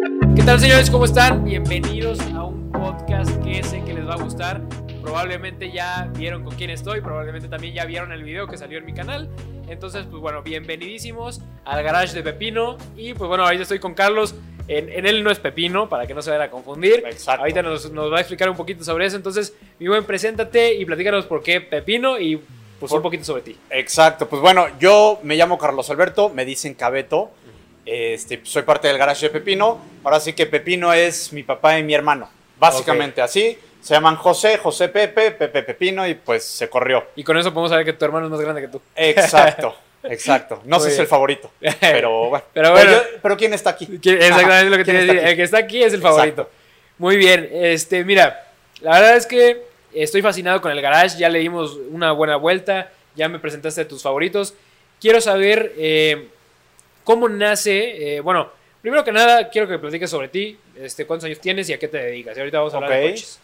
¿Qué tal señores? ¿Cómo están? Bienvenidos a un podcast que sé que les va a gustar. Probablemente ya vieron con quién estoy, probablemente también ya vieron el video que salió en mi canal. Entonces, pues bueno, bienvenidísimos al garage de Pepino. Y pues bueno, ahorita estoy con Carlos. En, en él no es Pepino, para que no se vayan a confundir. Exacto. Ahorita nos, nos va a explicar un poquito sobre eso. Entonces, mi buen, preséntate y platícanos por qué Pepino y pues Por- un poquito sobre ti. Exacto, pues bueno, yo me llamo Carlos Alberto, me dicen Cabeto, este, soy parte del garage de Pepino, ahora sí que Pepino es mi papá y mi hermano, básicamente así, se llaman José, José Pepe, Pepe Pepino y pues se corrió. Y con eso podemos saber que tu hermano es más grande que tú. Exacto, exacto, no Muy sé si es el favorito, pero bueno. Pero bueno. yo- pero ¿quién está aquí? Que- Exactamente lo que ¿quién te iba a está decir. El que está aquí es el Exacto. favorito. Muy bien. Este, mira, la verdad es que estoy fascinado con el garage. Ya le dimos una buena vuelta. Ya me presentaste a tus favoritos. Quiero saber eh, cómo nace. eh, bueno, primero que nada, quiero que me platiques sobre ti. Este, ¿Cuántos años tienes y a qué te dedicas? Y ahorita vamos a hablar de coches.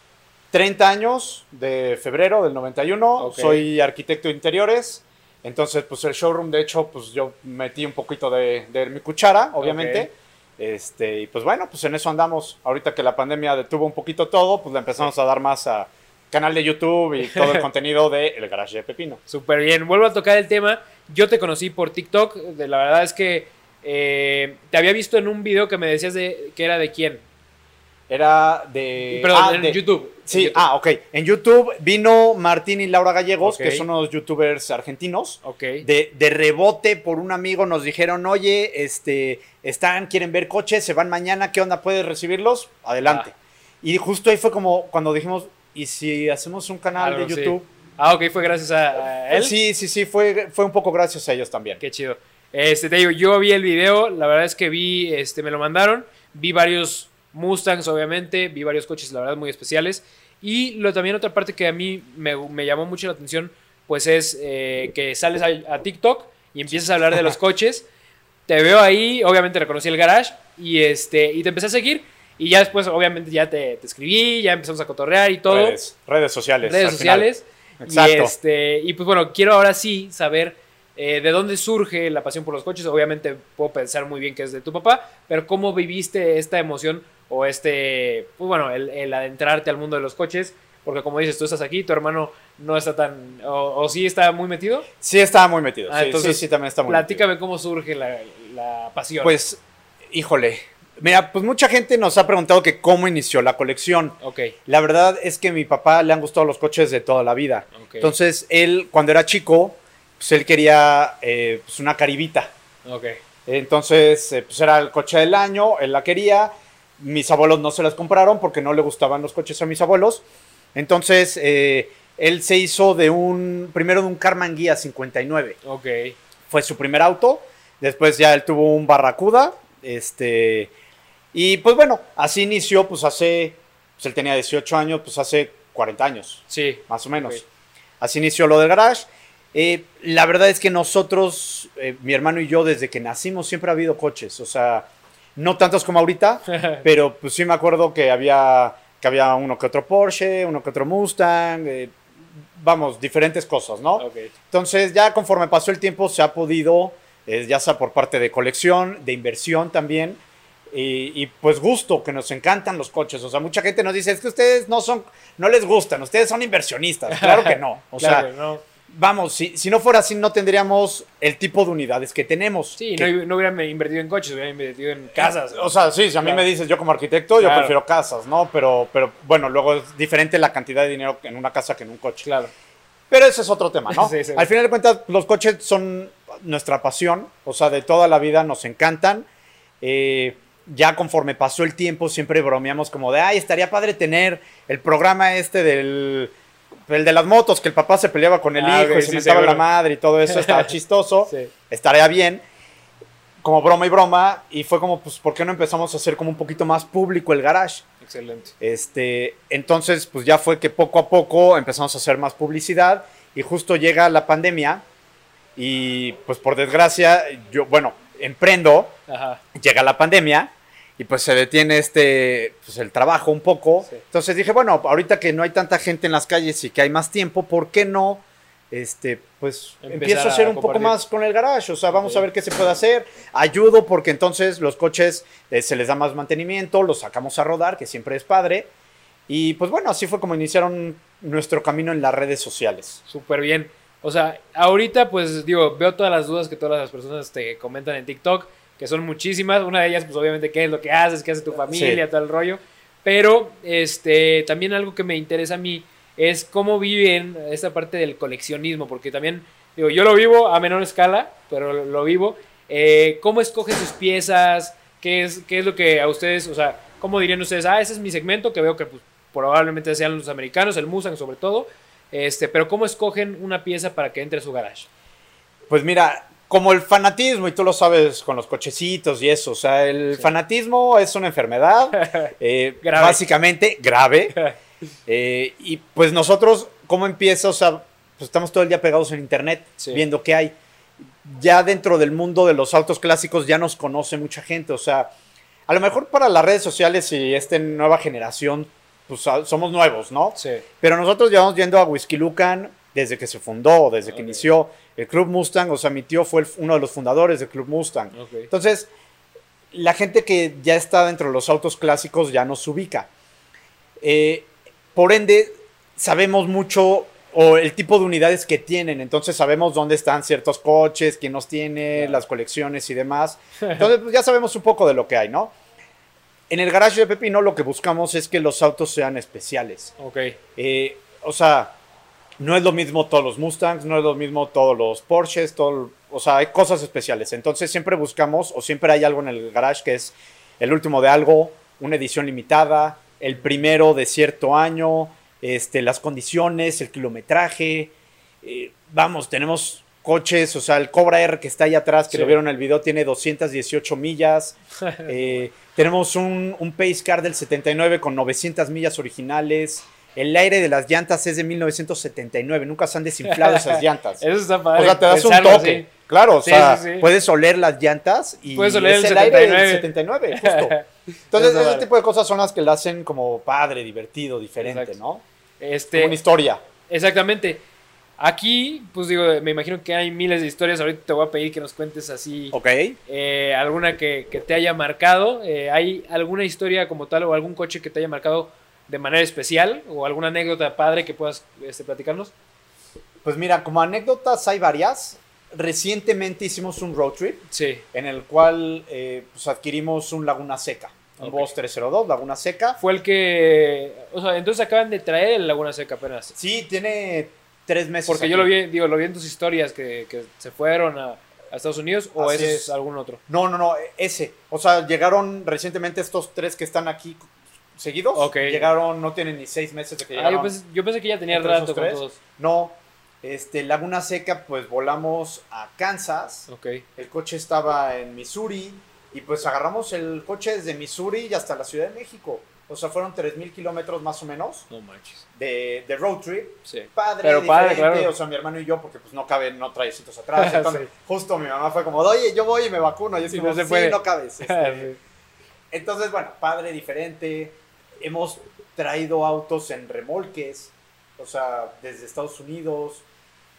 30 años de febrero del 91, Ok. soy arquitecto de interiores, entonces pues el showroom de hecho pues yo metí un poquito de, de mi cuchara, obviamente, este, y pues bueno, pues en eso andamos, ahorita que la pandemia detuvo un poquito todo, pues le empezamos a dar más a canal de YouTube y todo el contenido de El Garage de Pepino. Súper bien. Vuelvo a tocar el tema. Yo te conocí por TikTok. De, la verdad es que eh, te había visto en un video que me decías de, que era de quién. Era de... Perdón, ah, en de- YouTube. Sí, En YouTube. ah, ok. En YouTube vino Martín y Laura Gallegos, que son unos youtubers argentinos. Ok. de, de rebote por un amigo nos dijeron, oye, este, están, quieren ver coches, se van mañana, ¿qué onda? ¿Puedes recibirlos? Adelante. Ah. Y justo ahí fue como cuando dijimos, ¿y si hacemos un canal Algo, de sí. YouTube? Ah, ok, fue gracias a, a él. Sí, sí, sí, fue, fue un poco gracias a ellos también. Qué chido. Este, te digo, yo vi el video, la verdad es que vi, este, me lo mandaron, vi varios Mustangs, obviamente, vi varios coches, la verdad, muy especiales. Y lo, también otra parte que a mí me, me llamó mucho la atención, pues es eh, que sales a, a TikTok y empiezas a hablar de los coches. Te veo ahí, obviamente reconocí el garage y, este, y te empecé a seguir. Y ya después, obviamente, ya te, te escribí, ya empezamos a cotorrear y todo Redes, redes sociales. redes sociales. Y, Exacto. este, y pues bueno, quiero ahora sí saber eh, de dónde surge la pasión por los coches. Obviamente puedo pensar muy bien que es de tu papá, pero cómo viviste esta emoción o este, pues bueno, el, el adentrarte al mundo de los coches. Porque como dices, tú estás aquí, tu hermano no está tan, o, o sí está muy metido. Sí, estaba muy metido. Ah, sí, entonces, sí, sí, también está muy Platícame cómo surge la, la pasión. metido. Pues, híjole. Mira, pues mucha gente nos ha preguntado que cómo inició la colección. ok, La verdad es que a mi papá le han gustado los coches de toda la vida. ok, Entonces, él, cuando era chico, pues él quería eh, pues, una caribita. ok, Entonces, eh, pues era el coche del año, él la quería. Mis abuelos no se las compraron porque no le gustaban los coches a mis abuelos. Entonces, eh, él se hizo de un, primero de un Carman Guía 59. ok, Fue su primer auto. Después ya él tuvo un Barracuda. Este, y pues bueno, así inició, pues hace, pues él tenía 18 años, pues hace 40 años sí, más o menos. Ok. Así inició lo del garage. Eh, la verdad es que nosotros, eh, mi hermano y yo, desde que nacimos siempre ha habido coches. O sea, no tantos como ahorita, pero pues sí me acuerdo que había, que había uno que otro Porsche, uno que otro Mustang, eh, vamos, diferentes cosas, ¿no? ok, Entonces ya conforme pasó el tiempo se ha podido, eh, ya sea por parte de colección, de inversión también, y, y, pues gusto, que nos encantan los coches. O sea, mucha gente nos dice, es que ustedes no son, no les gustan, ustedes son inversionistas. Claro que no. O Claro sea, no. vamos, si, si no fuera así no tendríamos el tipo de unidades que tenemos. Sí, Que- no, no hubieran invertido en coches, hubieran invertido en casas. o sea, sí, si a mí Claro. me dices yo como arquitecto, yo prefiero casas, ¿no? Pero, pero bueno, luego es diferente la cantidad de dinero en una casa que en un coche. claro. Pero ese es otro tema, ¿no? Sí, sí. Al final de cuentas, los coches son nuestra pasión, o sea, de toda la vida nos encantan. Eh, ya conforme pasó el tiempo, siempre bromeamos como de, ay, estaría padre tener el programa este del... El de las motos, que el papá se peleaba con el Ah, hijo y sí, se mentaba la seguro. madre y todo eso, estaba chistoso, Sí. estaría bien. Como broma y broma, y fue como, pues, ¿por qué no empezamos a hacer como un poquito más público el garage? Excelente. Este, entonces, pues ya fue que poco a poco empezamos a hacer más publicidad y justo llega la pandemia y pues por desgracia, yo, bueno, emprendo, Ajá. llega la pandemia y pues se detiene este, pues el trabajo un poco. Sí. Entonces dije, bueno, ahorita que no hay tanta gente en las calles y que hay más tiempo, ¿por qué no este, pues Empezar empiezo a a hacer un poco más con el garage. O sea, vamos a ver qué se puede hacer. Ayudo porque entonces los coches eh, se les da más mantenimiento, los sacamos a rodar, que siempre es padre. Y pues bueno, así fue como iniciaron nuestro camino en las redes sociales. Súper bien. O sea, ahorita pues digo, veo todas las dudas que todas las personas te comentan en TikTok, que son muchísimas. Una de ellas pues obviamente qué es lo que haces, qué hace tu familia, Sí. todo el rollo. Pero este también algo que me interesa a mí es cómo viven esta parte del coleccionismo, porque también, digo, yo lo vivo a menor escala, pero lo, vivo. Eh, ¿Cómo escogen sus piezas? ¿Qué es, ¿Qué es lo que a ustedes, o sea, cómo dirían ustedes? Ah, ese es mi segmento, que veo que pues, probablemente sean los americanos, el Mustang sobre todo. Este, pero ¿cómo escogen una pieza para que entre a su garage? Pues mira, como el fanatismo, y tú lo sabes con los cochecitos y eso, o sea, el Sí. fanatismo es una enfermedad, eh, Grave. básicamente grave. Eh, y pues nosotros, ¿cómo empieza? O sea, pues estamos todo el día pegados en internet, Sí. viendo qué hay. Ya dentro del mundo de los autos clásicos ya nos conoce mucha gente, o sea, a lo mejor para las redes sociales y esta nueva generación, pues a- somos nuevos, ¿no? Sí. Pero nosotros llevamos yendo a Whisky Lucan desde que se fundó, desde que inició el Club Mustang, o sea, mi tío fue el- uno de los fundadores del Club Mustang. Entonces, la gente que ya está dentro de los autos clásicos ya nos ubica. Eh, por ende, sabemos mucho o el tipo de unidades que tienen, entonces sabemos dónde están ciertos coches, quién los tiene, las colecciones y demás. Entonces, pues ya sabemos un poco de lo que hay, ¿no? En el garage de Pepino lo que buscamos es que los autos sean especiales. Ok. Eh, o sea, no es lo mismo todos los Mustangs, no es lo mismo todos los Porsches, todo, o sea, hay cosas especiales. Entonces siempre buscamos, o siempre hay algo en el garage que es el último de algo, una edición limitada, el primero de cierto año, este, las condiciones, el kilometraje. eh, vamos, tenemos coches, o sea, el Cobra R que está ahí atrás, que Sí. lo vieron en el video, tiene 218 millas. Eh, tenemos un, un Pace Car del 79 con 900 millas originales. El aire de las llantas es de 1979. Nunca se han desinflado esas llantas. Eso está O padre. sea, te das un toque. Claro, o Sí, sea, sí, puedes oler las llantas y Puedes oler es el el aire del 79. 79, justo. Entonces, ese vale. tipo de cosas son las que le hacen como padre, divertido, diferente, Exacto. ¿no? Este, Como una historia. exactamente. Aquí, pues digo, me imagino que hay miles de historias. Ahorita te voy a pedir que nos cuentes así Ok. eh, alguna que, que te haya marcado. Eh, ¿Hay alguna historia como tal o algún coche que te haya marcado de manera especial o alguna anécdota padre que puedas este, platicarnos? Pues mira, como anécdotas hay varias. Recientemente hicimos un road trip Sí. en el cual eh, pues adquirimos un Laguna Seca. Un Ok. Boss 302, Laguna Seca. Fue el que. O sea, entonces acaban de traer el Laguna Seca apenas. Sí, tiene tres meses. Porque aquí. yo lo vi, digo, lo vi en tus historias que, que se fueron a, a Estados Unidos o ese es. es algún otro. No, no, no, ese. O sea, llegaron recientemente estos tres que están aquí seguidos. Llegaron, no tienen ni seis meses de que Ah, llegaron. yo, pensé, yo pensé que ya tenía ¿Entre esos rato con todos. No, este, Laguna Seca, pues volamos a Kansas. El coche estaba en Missouri. Y pues agarramos el coche desde Missouri y hasta la Ciudad de México. O sea, fueron 3.000 kilómetros más o menos No manches. de, de road trip. Sí. Padre, Pero padre, claro. o sea, mi hermano y yo, porque pues no caben, no trayecitos atrás. Entonces, Sí. justo mi mamá fue como, oye, yo voy y me vacuno. Y es Sí, como, no se sí, puede. no cabes. Este, entonces, bueno, padre diferente. Hemos traído autos en remolques, o sea, desde Estados Unidos.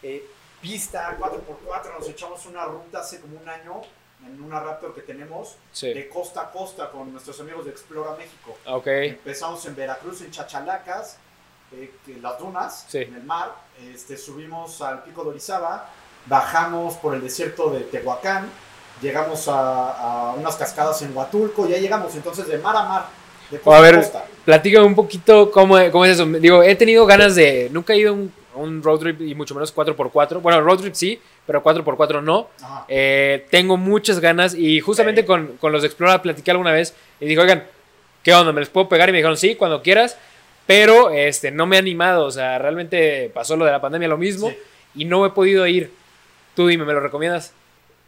Eh, pista 4x4, nos echamos una ruta hace como un año en una Raptor que tenemos Sí. de costa a costa con nuestros amigos de Explora México. Ok. Empezamos en Veracruz, en Chachalacas, eh, que- las dunas, Sí. en el mar. Este, subimos al pico de Orizaba, bajamos por el desierto de Tehuacán, llegamos a, a unas cascadas en Huatulco, ya llegamos entonces de mar a mar, a ver, costa. Platícame un poquito cómo, cómo es eso. Digo, he tenido ganas de. Nunca he ido a un, road trip y mucho menos 4x4. Bueno, road trip sí, pero 4x4 no. Eh, tengo muchas ganas y justamente con, con los de Explora platiqué alguna vez y dije, oigan, ¿qué onda? ¿Me les puedo pegar? Y me dijeron, sí, cuando quieras. Pero este, no me he animado. O sea, realmente pasó lo de la pandemia lo mismo Sí. y no he podido ir. Tú dime, ¿me lo recomiendas?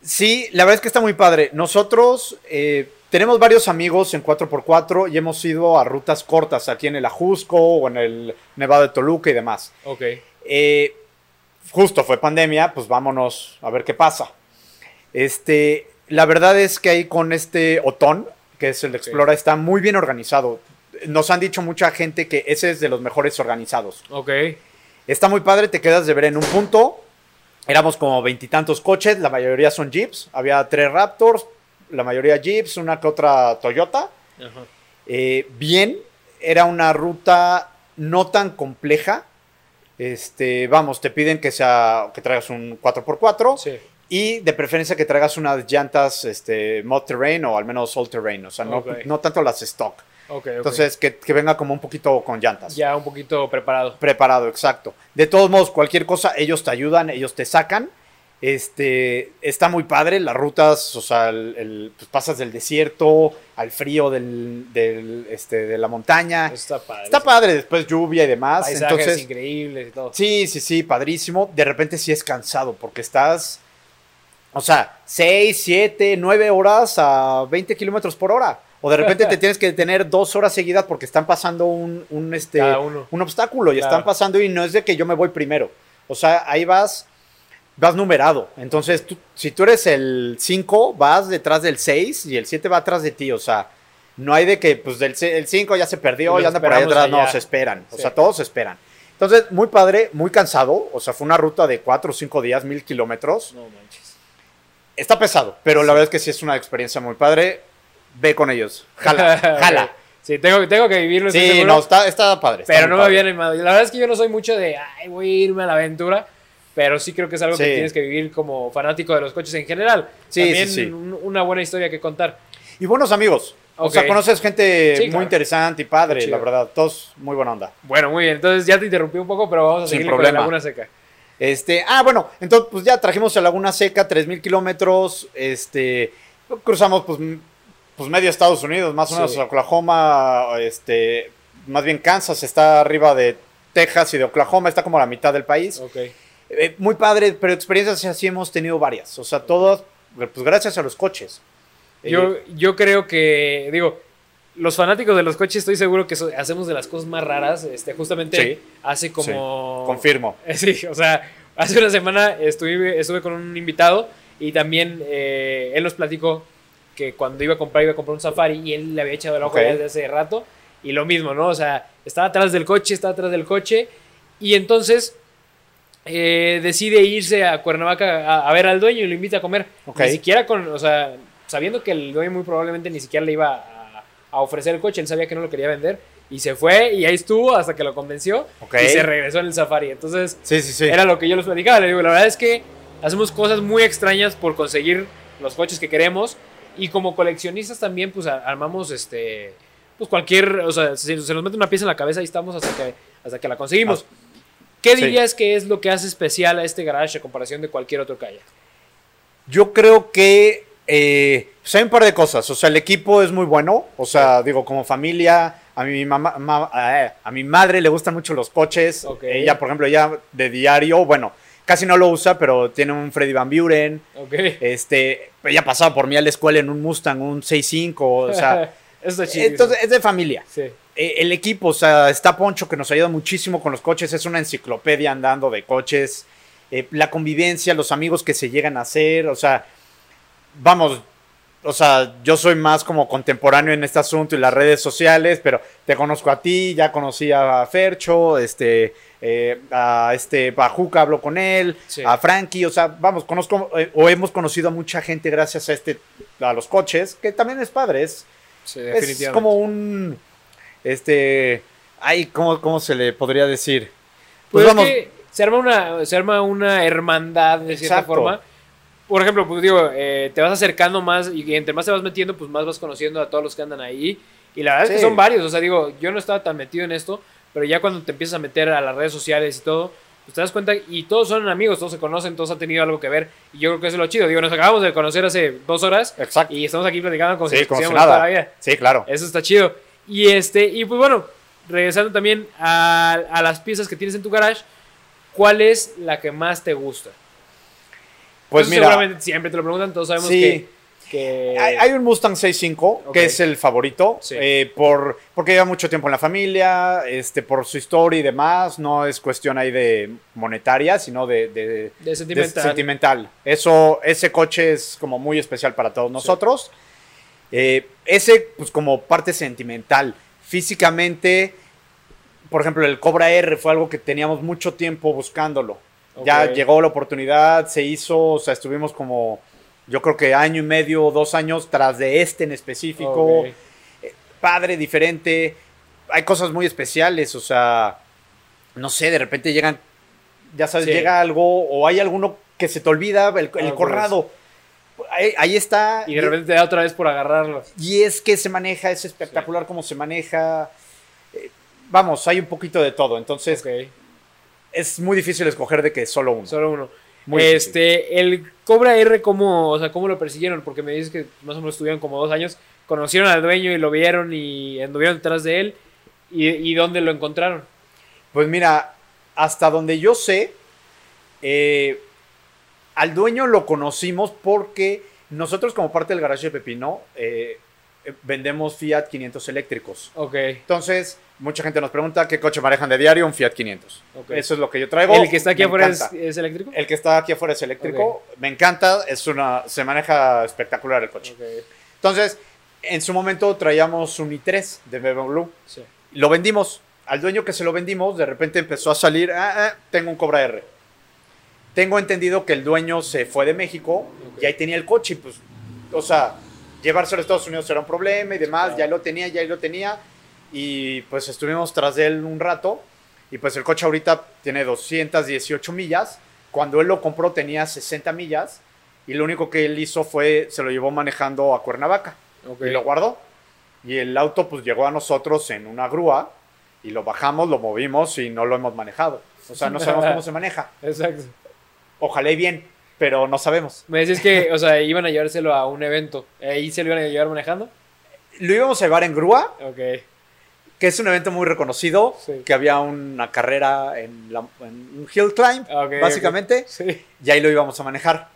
Sí, la verdad es que está muy padre. Nosotros eh, tenemos varios amigos en 4x4 y hemos ido a rutas cortas aquí en el Ajusco o en el Nevado de Toluca y demás. Ok. Eh, justo fue pandemia, pues vámonos a ver qué pasa. Este, la verdad es que ahí con este Otón, que es el de. Explora, está muy bien organizado. Nos han dicho mucha gente que ese es de los mejores organizados. Ok. Está muy padre, te quedas de ver en un punto. Éramos como veintitantos coches, la mayoría son Jeeps. Había tres Raptors, la mayoría Jeeps, una que otra Toyota. Eh, bien, era una ruta no tan compleja. Este, vamos, te piden que sea que traigas un 4x4 y de preferencia que traigas unas llantas este, mod terrain o al menos all terrain, o sea, no, no tanto las stock. Entonces, que, venga como un poquito con llantas. Ya un poquito preparado. Preparado, exacto. De todos modos, cualquier cosa, ellos te ayudan, ellos te sacan. Este, está muy padre, las rutas, o sea, el, pues pasas del desierto al frío del, este, de la montaña. Está padre. Está padre, después lluvia y demás. Paisajes Entonces, increíbles y todo. Sí, sí, sí, padrísimo. De repente sí es cansado porque estás, o sea, 6, 7, 9 horas a 20 kilómetros por hora. O de repente te tienes que detener dos horas seguidas porque están pasando un, un este, un obstáculo y están pasando y no es de que yo me voy primero. O sea, ahí vas vas numerado. Entonces, si tú eres el 5, vas detrás del 6 y el 7 va atrás de ti. O sea, no hay de que, pues, del, el 5 ya se perdió, ya anda por ahí atrás. No, se esperan. O sea, todos se esperan. Entonces, muy padre, muy cansado. O sea, fue una ruta de 4 o 5 días, mil kilómetros. No manches. Está pesado, pero la verdad es que sí es una experiencia muy padre. Ve con ellos. Jala, jala. Sí, tengo, tengo que vivirlo. Sí, no, está, está padre. pero no me había animado. La verdad es que yo no soy mucho de, ay, voy a irme a la aventura pero sí creo que es algo que tienes que vivir como fanático de los coches en general. Sí, También sí, una buena historia que contar. Y buenos amigos. O sea, conoces gente muy interesante y padre, la verdad. Todos muy buena onda. Bueno, muy bien. Entonces ya te interrumpí un poco, pero vamos a seguir con la Laguna Seca. Este, ah, bueno, entonces pues ya trajimos a Laguna Seca, 3.000 kilómetros. Este, cruzamos pues, pues medio Estados Unidos, más o menos Oklahoma, este, más bien Kansas está arriba de Texas y de Oklahoma, está como a la mitad del país. Okay. Eh, muy padre, pero experiencias así hemos tenido varias. O sea, todas, pues gracias a los coches. Yo, eh, yo creo que, digo, los fanáticos de los coches estoy seguro que hacemos de las cosas más raras. Este, justamente hace como... confirmo. Sí, o sea, hace una semana estuve, estuve con un invitado y también eh, él nos platicó que cuando iba a comprar, iba a comprar un Safari y él le había echado el ojo desde hace rato. Y lo mismo, ¿no? O sea, estaba atrás del coche, estaba atrás del coche. Y entonces eh, decide irse a Cuernavaca a, ver al dueño y lo invita a comer. Ni siquiera con, o sea, sabiendo que el dueño muy probablemente ni siquiera le iba a, ofrecer el coche, él sabía que no lo quería vender. Y se fue y ahí estuvo hasta que lo convenció y se regresó en el safari. Entonces, era lo que yo les platicaba. Le digo, la verdad es que hacemos cosas muy extrañas por conseguir los coches que queremos. Y como coleccionistas también, pues armamos este. Pues cualquier. O sea, si se nos mete una pieza en la cabeza, ahí estamos hasta que, hasta que la conseguimos. Ah. ¿Qué dirías que es lo que hace especial a este garage a comparación de cualquier otro kayak? Yo creo que eh, pues hay un par de cosas. O sea, el equipo es muy bueno. O sea, digo, como familia, a mi mamá, eh, a mi madre le gustan mucho los coches. Ella, por ejemplo, ella de diario, bueno, casi no lo usa, pero tiene un Freddy Van Buren. Este, ella pasaba por mí a la escuela en un Mustang, un 6.5, o sea. entonces es de familia. Sí. Eh, el equipo, o sea, está Poncho que nos ayuda muchísimo con los coches, es una enciclopedia andando de coches, eh, la convivencia, los amigos que se llegan a hacer, o sea, vamos, o sea, yo soy más como contemporáneo en este asunto y las redes sociales, pero te conozco a ti, ya conocí a Fercho, este, eh, a este Bajuca hablo con él, a Frankie, o sea, vamos, conozco o hemos conocido a mucha gente gracias a este, a los coches, que también es padre, es, es como un este, ay, ¿cómo, cómo se le podría decir? Pues, pues vamos. se arma una, se arma una hermandad de cierta forma. Por ejemplo, pues digo, eh, te vas acercando más y entre más te vas metiendo, pues más vas conociendo a todos los que andan ahí. Y la verdad es que son varios. O sea, digo, yo no estaba tan metido en esto, pero ya cuando te empiezas a meter a las redes sociales y todo, pues te das cuenta y todos son amigos, todos se conocen, todos han tenido algo que ver. Y yo creo que eso es lo chido. Digo, nos acabamos de conocer hace dos horas. Exacto. Y estamos aquí platicando con sí, como si. Sí, claro. Eso está chido. Y este, y pues bueno, regresando también a, las piezas que tienes en tu garage, ¿cuál es la que más te gusta? Pues mira, seguramente siempre te lo preguntan, todos sabemos que, Hay, un Mustang 6.5 que es el favorito, eh, por, porque lleva mucho tiempo en la familia, este, por su historia y demás, no es cuestión ahí de monetaria, sino de, de, sentimental. Eso, ese coche es como muy especial para todos nosotros. Eh, ese, pues como parte sentimental. Físicamente, por ejemplo, el Cobra R fue algo que teníamos mucho tiempo buscándolo. Ya llegó la oportunidad, se hizo, o sea, estuvimos como, yo creo que año y medio o dos años tras de este en específico. Ok. Padre, diferente. Hay cosas muy especiales, o sea, no sé, de repente llegan, ya sabes, Sí. llega algo o hay alguno que se te olvida, el, el corrado. Ahí, ahí está. Y de repente te da otra vez por agarrarlo. Y es que se maneja, es espectacular cómo se maneja. Eh, vamos, hay un poquito de todo. Entonces, es muy difícil escoger de que solo uno. Solo uno. Muy este, el Cobra R, ¿cómo, o sea, ¿cómo lo persiguieron? Porque me dices que más o menos estuvieron como dos años. Conocieron al dueño y lo vieron y anduvieron detrás de él. ¿Y, y dónde lo encontraron? Pues mira, hasta donde yo sé, eh, al dueño lo conocimos porque nosotros como parte del garaje de Pepino eh, eh, vendemos Fiat 500 eléctricos. Ok. Entonces, mucha gente nos pregunta qué coche manejan de diario, un Fiat 500. Ok. Eso es lo que yo traigo. ¿El que está aquí Me afuera es, eléctrico? El que está aquí afuera es eléctrico. Me encanta, es una, se maneja espectacular el coche. Entonces, en su momento traíamos un i3 de BMW. Sí. Lo vendimos. Al dueño que se lo vendimos, de repente empezó a salir, ah, ah, tengo un Cobra R. Tengo entendido que el dueño se fue de México Ok. y ahí tenía el coche. Pues, o sea, llevárselo a Estados Unidos era un problema y demás. Claro. Ya lo tenía, ya lo tenía. Y pues estuvimos tras de él un rato. Y pues el coche ahorita tiene 218 millas. Cuando él lo compró tenía 60 millas. Y lo único que él hizo fue, se lo llevó manejando a Cuernavaca Ok. y lo guardó. Y el auto pues llegó a nosotros en una grúa y lo bajamos, lo movimos y no lo hemos manejado. O sea, no sabemos cómo se maneja. Exacto. Ojalá y bien, pero no sabemos. Me decías que, o sea, iban a llevárselo a un evento. ¿Ahí se lo iban a llevar manejando? Lo íbamos a llevar en grúa, Ok. que es un evento muy reconocido, Sí. que había una carrera en, la- en un hill climb, Ah, básicamente, Sí. y ahí lo íbamos a manejar.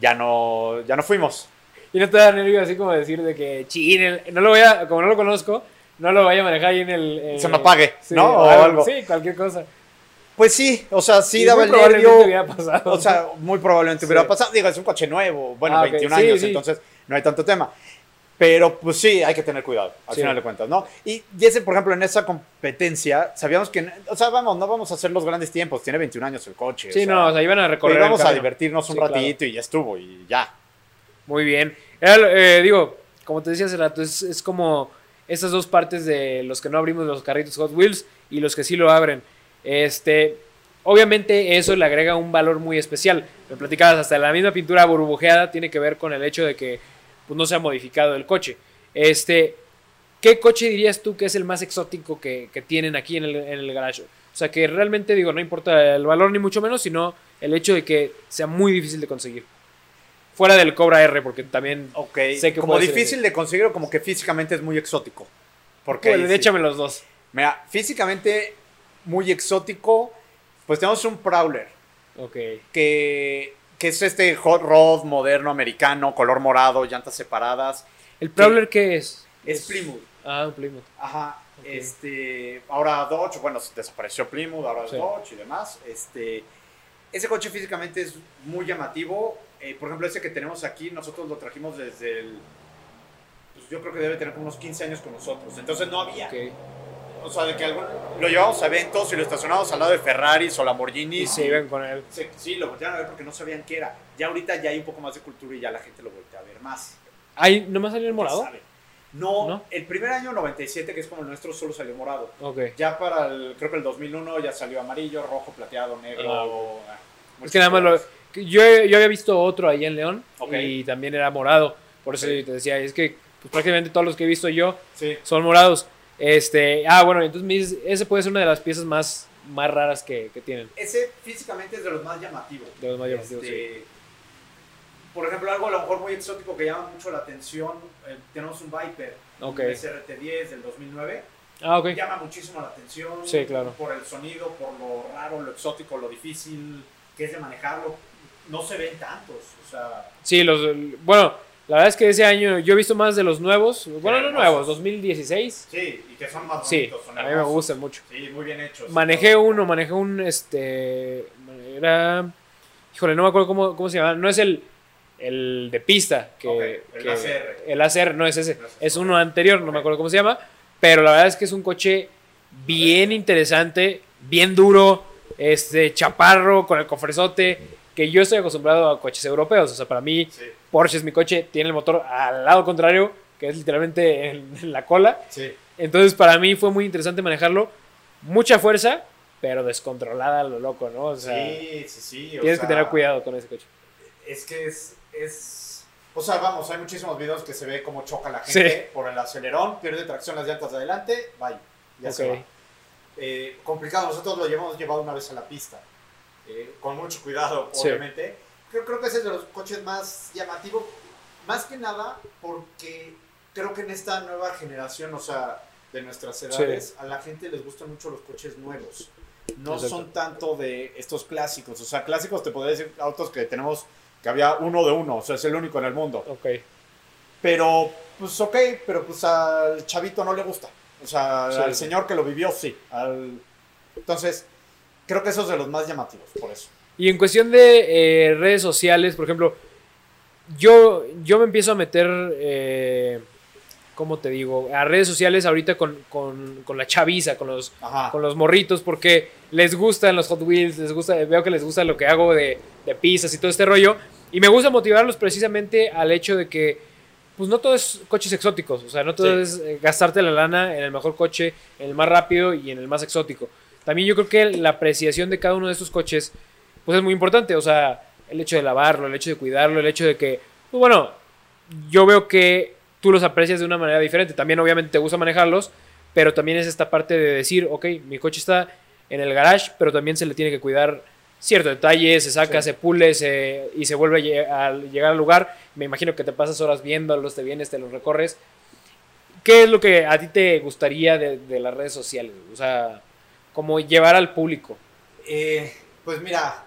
Ya no, ya no fuimos. Y no te da nervio así como decir de que, chin, no lo voy a, como no lo conozco, no lo vaya a manejar ahí en el... eh, Se me apague, sí, ¿no? O algo. Sí, cualquier cosa. Pues sí, o sea, sí Y daba el nervio. hubiera pasado. O sea, muy probablemente hubiera Sí. pasado. Digo, es un coche nuevo, bueno, Ah, ok. 21 Sí, años, sí. entonces no hay tanto tema. Pero pues sí, hay que tener cuidado, al final de cuentas, ¿no? Y, y ese, por ejemplo, en esa competencia, sabíamos que, o sea, vamos, no vamos a hacer los grandes tiempos, tiene 21 años el coche. sí, o sea, no, o sea, iban a recorrer íbamos a divertirnos un claro. ratito y ya estuvo, y ya. Muy bien. Era eh, digo, como te decía hace rato, es, es como estas dos partes de los que no abrimos los carritos Hot Wheels y los que sí lo abren. Este, obviamente eso le agrega un valor muy especial. Me platicabas, hasta la misma pintura burbujeada tiene que ver con el hecho de que pues, no se ha modificado el coche. Este, ¿qué coche dirías tú que es el más exótico que, que tienen aquí en el, en el garage? O sea, que realmente digo, no importa el valor ni mucho menos, sino el hecho de que sea muy difícil de conseguir. Fuera del Cobra R, porque también Sé que como puede ser difícil de conseguir o como que físicamente es muy exótico. Porque sí. échame los dos. Mira, físicamente muy exótico, pues tenemos un Prowler. Ok. que, que es este hot rod moderno americano, color morado, llantas separadas. ¿El Prowler qué es? Es Plymouth. Ah, Plymouth. Ajá. Este, ahora Dodge, bueno, desapareció Plymouth, ahora es Sí. Dodge y demás. Este, ese coche físicamente es muy llamativo. Eh, por ejemplo, ese que tenemos aquí, nosotros lo trajimos desde el... Pues yo creo que debe tener como unos 15 años con nosotros. Entonces no había. Ok. O sea, de que algún, lo llevamos a eventos y lo estacionamos al lado de Ferraris o Lamborghinis. Y se iban con él. Sí, sí, lo voltearon a ver porque no sabían qué era. Ya ahorita ya hay un poco más de cultura y ya la gente lo voltea a ver más. ¿Ahí nomás salió el morado? No, ¿No? el primer año 97, que es como el nuestro, solo salió morado. Ok. Ya para el, creo que el 2001 ya salió amarillo, rojo, plateado, negro. Ah, Es que nada más lo. Yo, yo había visto otro ahí en León y también era morado. Por eso te decía, es que pues, prácticamente todos los que he visto yo. Sí. son morados. Este, ah, bueno, entonces me dices, ese puede ser una de las piezas más, más raras que, que tienen. Ese físicamente es de los más llamativos. De los más llamativos, Este, Por ejemplo, algo a lo mejor muy exótico que llama mucho la atención. eh, tenemos un Viper, Ok. un SRT10 del 2009. Ah, ok. llama muchísimo la atención. Sí, claro. Por el sonido, por lo raro, lo exótico, lo difícil que es de manejarlo. No se ven tantos, o sea, Sí, los. Bueno, la verdad es que ese año yo he visto más de los nuevos. Bueno, no nuevos, 2016. sí, y que son más Sí, bonitos. son a mí me gustan mucho. Sí, muy bien hechos. Manejé uno, manejé un, este, era, híjole, no me acuerdo cómo, cómo se llama, no es el, el de pista, que, el que- ACR. el ACR, no es ese, es uno anterior, no me acuerdo cómo se llama, pero la verdad es que es un coche bien interesante, bien duro, este chaparro con el cofresote, que yo estoy acostumbrado a coches europeos. O sea, para mí, Sí. Porsche es mi coche, tiene el motor al lado contrario, que es literalmente en, en la cola. Sí. Entonces, para mí fue muy interesante manejarlo. Mucha fuerza, pero descontrolada a lo loco, ¿no? O sea, sí, sí, sí. o tienes que sea, tener cuidado con ese coche. Es que es, es... O sea, vamos, hay muchísimos videos que se ve cómo choca la gente por el acelerón, pierde tracción las llantas de adelante, bye, ya se Ok. va. Eh, complicado, nosotros lo llevamos llevado una vez a la pista, eh, con mucho cuidado, Sí. obviamente. Creo, creo que ese es de los coches más llamativos, más que nada porque creo que en esta nueva generación, o sea, de nuestras edades, a la gente les gustan mucho los coches nuevos. No Exacto. son tanto de estos clásicos. O sea, clásicos te podría decir autos que tenemos, que había uno de uno, o sea, es el único en el mundo. Ok. Pero, pues ok, pero pues al chavito no le gusta. O sea, Sí, al sí. señor que lo vivió, sí. Al... Entonces, creo que esos de los más llamativos, por eso. Y en cuestión de eh, redes sociales, por ejemplo, yo, yo me empiezo a meter, eh, ¿cómo te digo? A redes sociales ahorita con, con- con la chaviza, con los, Ajá. con los morritos, porque les gustan los Hot Wheels, les gusta, veo que les gusta lo que hago de, de pistas y todo este rollo. Y me gusta motivarlos precisamente al hecho de que, pues no todo es coches exóticos, o sea, no todo Sí. es eh, gastarte la lana en el mejor coche, en el más rápido y en el más exótico. También yo creo que la apreciación de cada uno de estos coches, pues es muy importante, o sea, el hecho de lavarlo, el hecho de cuidarlo, el hecho de que, pues bueno, yo veo que tú los aprecias de una manera diferente. También obviamente te gusta manejarlos, pero también es esta parte de decir, ok, mi coche está en el garage, pero también se le tiene que cuidar cierto detalle, se saca, Sí. se pule se- y se vuelve a lle- a llegar al lugar. Me imagino que te pasas horas viéndolos, te vienes, te los recorres. ¿Qué es lo que a ti te gustaría de, de las redes sociales? O sea, como llevar al público. Eh, pues mira,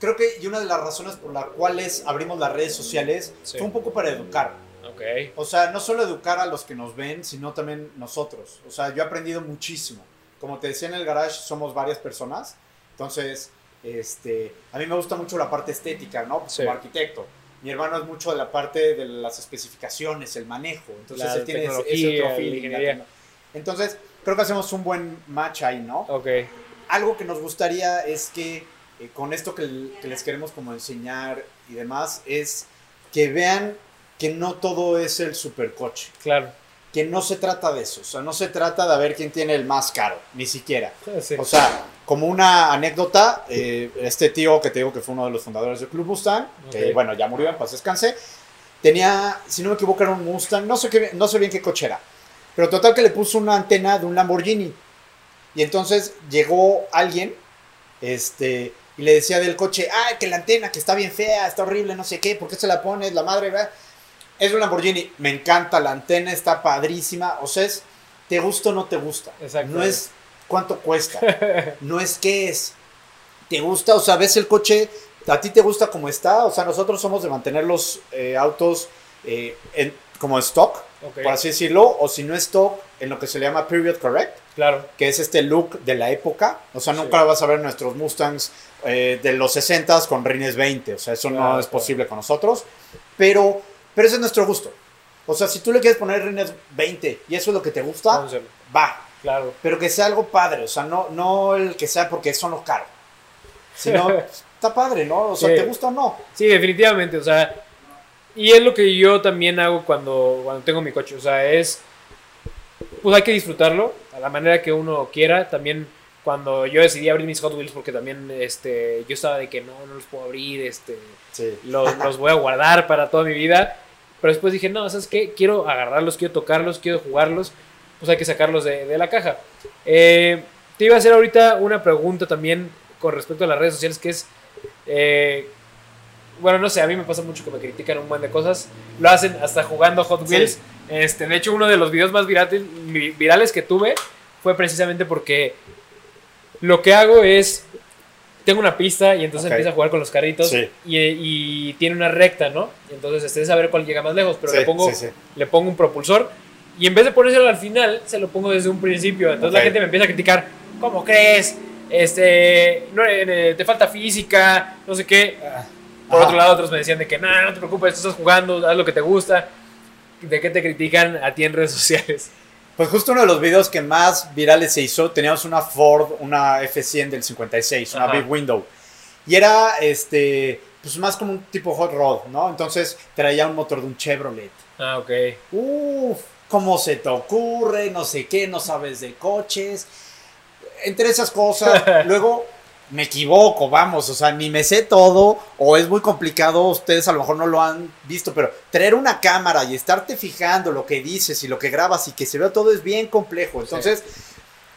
creo que y una de las razones por las cuales abrimos las redes sociales Sí. fue un poco para educar. Ok. O sea, no solo educar a los que nos ven, sino también nosotros. O sea, yo he aprendido muchísimo. Como te decía en el garage, somos varias personas. Entonces, este, a mí me gusta mucho la parte estética, ¿no? Sí. Como arquitecto. Mi hermano es mucho de la parte de las especificaciones, el manejo. Entonces, La él tiene ese- otro feeling, Entonces, creo que hacemos un buen match ahí, ¿no? Ok. algo que nos gustaría es que eh, con esto que, que les queremos como enseñar y demás es que vean que no todo es el supercoche, Claro. que no se trata de eso, o sea, no se trata de ver quién tiene el más caro, ni siquiera. Sí. O sea, como una anécdota, eh, este tío que te digo que fue uno de los fundadores del Club Mustang, que bueno, ya murió, en paz descanse, tenía, si no me equivoco, era un Mustang, no sé, qué, no sé bien qué coche era, pero total que le puso una antena de un Lamborghini. Y entonces llegó alguien, este, y le decía del coche, ah, que la antena, que está bien fea, está horrible, no sé qué, ¿por qué se la pones? La madre, va. Es un Lamborghini, me encanta, la antena está padrísima, o sea, es, te gusta o no te gusta. Exacto. No es cuánto cuesta, no es qué es. ¿Te gusta? O sea, ves el coche, a ti te gusta como está, o sea, nosotros somos de mantener los eh, autos eh, en- como stock, Ok. por así decirlo, o si no stock, en lo que se le llama period correct, Claro. que es este look de la época. O sea, Sí. nunca vas a ver nuestros Mustangs eh, de los 60s con rines 20. O sea, eso Claro, no es claro. posible con nosotros. Pero, pero ese es nuestro gusto. O sea, si tú le quieres poner rines 20 y eso es lo que te gusta, Vamos va. Claro. Pero que sea algo padre. O sea, no, no el que sea porque son los caros. Sino, está padre, ¿no? O sea, Sí. ¿te gusta o no? Sí, definitivamente, o sea, y es lo que yo también hago cuando, cuando tengo mi coche, o sea, es, pues hay que disfrutarlo a la manera que uno quiera, también cuando yo decidí abrir mis Hot Wheels porque también, este, yo estaba de que no, no los puedo abrir, este, Sí. los, los voy a guardar para toda mi vida, pero después dije, no, ¿sabes qué? Quiero agarrarlos, quiero tocarlos, quiero jugarlos, pues hay que sacarlos de, de la caja. Eh, te iba a hacer ahorita una pregunta también con respecto a las redes sociales, que es, eh, bueno, no sé, a mí me pasa mucho que me critican un buen de cosas, lo hacen hasta jugando Hot Sí. Wheels. Este, de hecho, uno de los videos más virales, vi- virales que tuve fue precisamente porque lo que hago es, tengo una pista y entonces empiezo a jugar con los carritos Sí. y, y tiene una recta, ¿no? Entonces este es a ver cuál llega más lejos, pero Sí, le, pongo, le pongo un propulsor y en vez de ponérselo al final, se lo pongo desde un principio. Entonces la gente me empieza a criticar, ¿cómo crees? Este, no, eh, te falta física, no sé qué. Por Ajá. otro lado, otros me decían de que, no, no te preocupes, tú estás jugando, haz lo que te gusta. ¿De qué te critican a ti en redes sociales? Pues justo uno de los videos que más virales se hizo, teníamos una Ford, una F100 del 56, una Ajá. Big Window. Y era, este, pues más como un tipo hot rod, ¿no? Entonces traía un motor de un Chevrolet. Ah, ok. Uf, ¿cómo se te ocurre? No sé qué, no sabes de coches. Entre esas cosas, luego me equivoco, vamos, o sea, ni me sé todo, o es muy complicado, ustedes a lo mejor no lo han visto, pero traer una cámara y estarte fijando lo que dices y lo que grabas y que se vea todo es bien complejo. Entonces,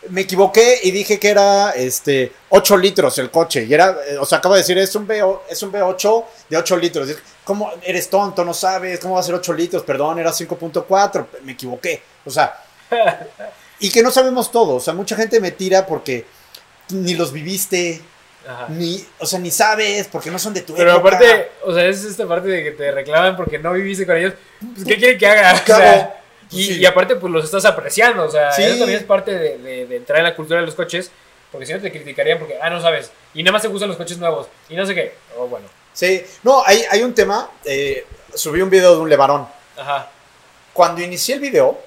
me equivoqué y dije que era este 8 litros el coche. Y era, eh, o sea, acabo de decir, es un, V, es un V8 de 8 litros. ¿Cómo eres tonto? No sabes, ¿cómo va a ser 8 litros? Perdón, era 5.4. Me equivoqué. O sea, y que no sabemos todo. O sea, mucha gente me tira porque ni los viviste, Ajá. ni, o sea, ni sabes, porque no son de tu Pero época. aparte, o sea, es esta parte de que te reclaman porque no viviste con ellos. Pues, ¿qué quieren que haga? Y, Sí. y aparte, pues los estás apreciando. O sea, Sí. eso también es parte de, de- de entrar en la cultura de los coches. Porque si no te criticarían porque, ah, no sabes. Y nada más te gustan los coches nuevos. Y no sé qué. Oh, bueno. Sí, no, hay, hay un tema. eh, subí un video de un Levarón. Ajá. Cuando inicié el video,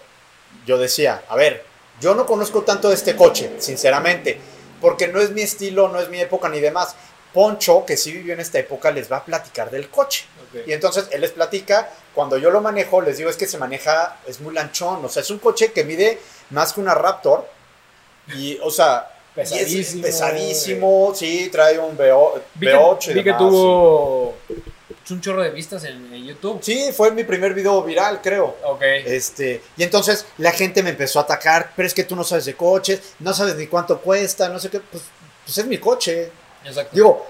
yo decía, a ver, yo no conozco tanto de este coche, sinceramente, porque no es mi estilo, no es mi época ni demás. Poncho, que sí vivió en esta época, les va a platicar del coche. Y entonces él les platica, cuando yo lo manejo, les digo, es que se maneja, es muy lanchón, o sea, es un coche que mide más que una Raptor. Y, o sea, y es Pesadísimo. pesadísimo, sí, trae un V8, Vi que, V8 y vi que demás, tuvo un chorro de vistas en, en YouTube. Sí. Fue mi primer video viral, creo. Ok. Este, y entonces la gente me empezó a atacar, pero es que tú no sabes de coches, no sabes ni cuánto cuesta, no sé qué, pues, pues es mi coche. Exacto. Digo,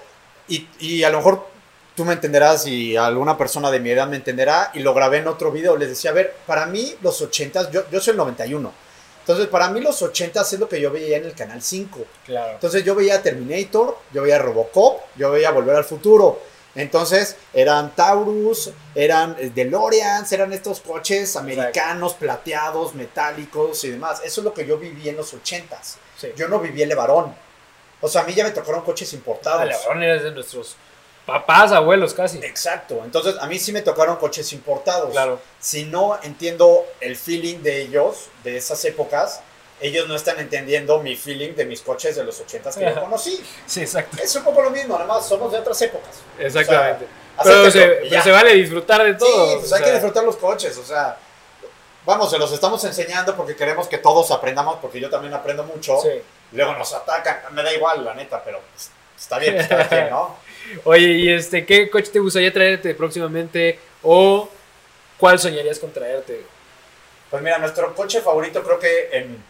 y, y a lo mejor tú me entenderás y alguna persona de mi edad me entenderá, y lo grabé en otro video, les decía, a ver, para mí los 80, yo, yo soy el 91, entonces para mí los 80 es lo que yo veía en el Canal 5. claro. Entonces yo veía Terminator, yo veía Robocop, yo veía Volver al Futuro. Entonces eran Taurus, eran eh, DeLoreans, eran estos coches americanos, plateados, metálicos y demás. Eso es lo que yo viví en los 80s. Sí. Yo no viví el Levarón. O sea, a mí ya me tocaron coches importados. Ah, Levarón eres de nuestros papás, abuelos casi. Exacto. Entonces a mí sí me tocaron coches importados. Claro. Si no entiendo el feeling de ellos, de esas épocas, ellos no están entendiendo mi feeling de mis coches de los 80s que yo conocí. Sí, exacto. Es un poco lo mismo, nada más somos de otras épocas. Exactamente. O sea, pero, se, pero vale disfrutar de todo. Sí, pues hay que disfrutar los coches, o sea, vamos, se los estamos enseñando porque queremos que todos aprendamos, porque yo también aprendo mucho. sí. Luego nos atacan, me da igual, la neta, pero pues, está bien, está bien, ¿no? Oye, ¿y este qué coche te gustaría traerte próximamente? ¿O cuál soñarías con traerte? Pues mira, nuestro coche favorito creo que en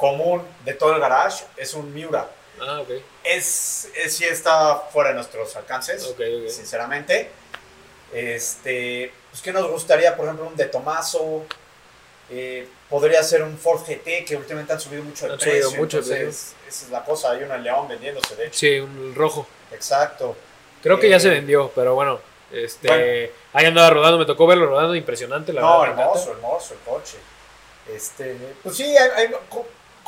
común de todo el garage es un Miura. Ah, ok. Es, es sí está fuera de nuestros alcances, Ok, ok. sinceramente. Este, pues que nos gustaría, por ejemplo, un de Tomaso. eh, podría ser un Ford GT que últimamente han subido mucho de Han subido precio. mucho de entonces, esa es la cosa. Hay uno en León vendiéndose, de hecho. Sí, un rojo. Exacto. Creo que ya Eh, se vendió, pero bueno. Este, Bueno. ahí andaba rodando, me tocó verlo rodando, impresionante, la no, verdad. me hermoso, hermoso el coche. Este, pues sí, hay, hay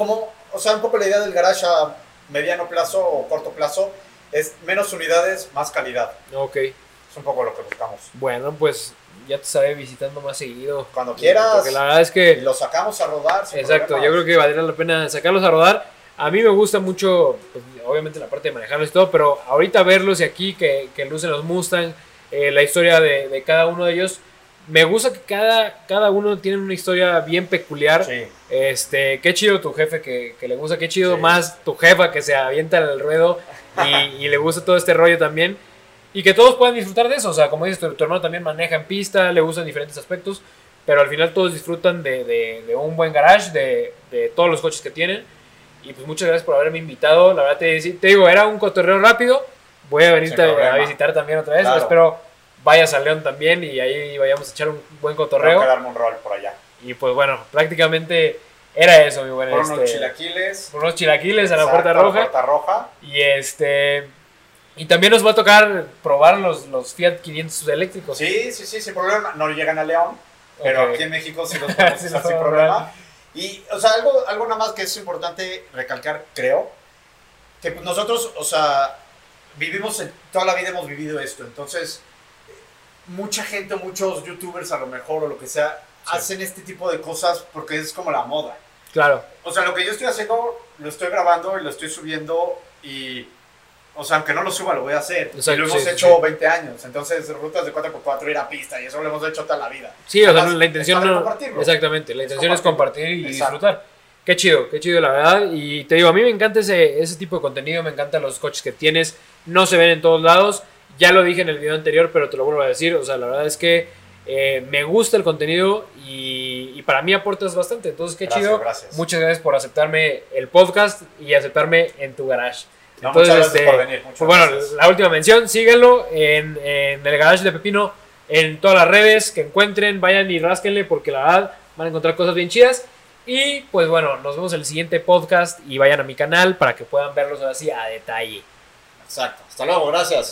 como, o sea, un poco la idea del garage a mediano plazo o corto plazo es menos unidades, más calidad. Ok. Es un poco lo que buscamos. Bueno, pues ya te estaré visitando más seguido. Cuando quieras. Porque la verdad es que. lo sacamos a rodar. sin Exacto, problemas. yo creo que valdría la pena sacarlos a rodar. A mí me gusta mucho, pues, obviamente, la parte de manejarlos y todo, pero ahorita verlos y aquí que, que lucen los Mustang, eh, la historia de, de cada uno de ellos, me gusta que cada, cada uno tiene una historia bien peculiar. Sí. Este, qué chido tu jefe que, que le gusta, qué chido Sí. más tu jefa que se avienta al ruedo y, y le gusta todo este rollo también. Y que todos puedan disfrutar de eso. O sea, como dices, tu, tu hermano también maneja en pista, le gustan diferentes aspectos, pero al final todos disfrutan de, de- de un buen garage, de, de todos los coches que tienen. Y pues muchas gracias por haberme invitado. La verdad te, te digo, era un cotorreo rápido. Voy a venirte a problema. visitar también otra vez. Claro. Espero vayas a León también y ahí vayamos a echar un buen cotorreo. que darme un rol por allá. Y pues bueno, prácticamente era eso, mi buen. Por unos este, chilaquiles. por unos chilaquiles a la Exacto, puerta roja. puerta roja. Y este. Y también nos va a tocar probar los, los Fiat 500 eléctricos. Sí, sí, sí, sin problema. No llegan a León, pero Ok. aquí en México sí los podemos no, sin problema. Y, o sea, algo, algo nada más que es importante recalcar, creo, que nosotros, o sea, vivimos, en- toda la vida hemos vivido esto, entonces, mucha gente, muchos youtubers a lo mejor o lo que sea, hacen este tipo de cosas porque es como la moda. Claro. O sea, lo que yo estoy haciendo, lo estoy grabando y lo estoy subiendo y... O sea, aunque no lo suba, lo voy a hacer. Exacto, y lo hemos sí, hecho sí. 20 años. Entonces, rutas de 4x4 ir a pista y eso lo hemos hecho toda la vida. Sí, o sea, la intención es no. compartirlo. Exactamente, la intención es compartir y Exacto. disfrutar. Qué chido, qué chido, la verdad. Y te digo, a mí me encanta ese, ese tipo de contenido, me encantan los coches que tienes. No se ven en todos lados. Ya lo dije en el video anterior, pero te lo vuelvo a decir. O sea, la verdad es que eh, me gusta el contenido y, y para mí aportas bastante. Entonces, qué Gracias, chido. gracias. Muchas gracias por aceptarme el podcast y aceptarme en tu garage. No, Entonces, muchas gracias este, por venir, muchas pues bueno, gracias. la última mención, síganlo en, en el garage de Pepino, en todas las redes que encuentren, vayan y rásquenle porque la verdad van a encontrar cosas bien chidas. Y pues bueno, nos vemos en el siguiente podcast y vayan a mi canal para que puedan verlos así a detalle. Exacto. Hasta luego, gracias.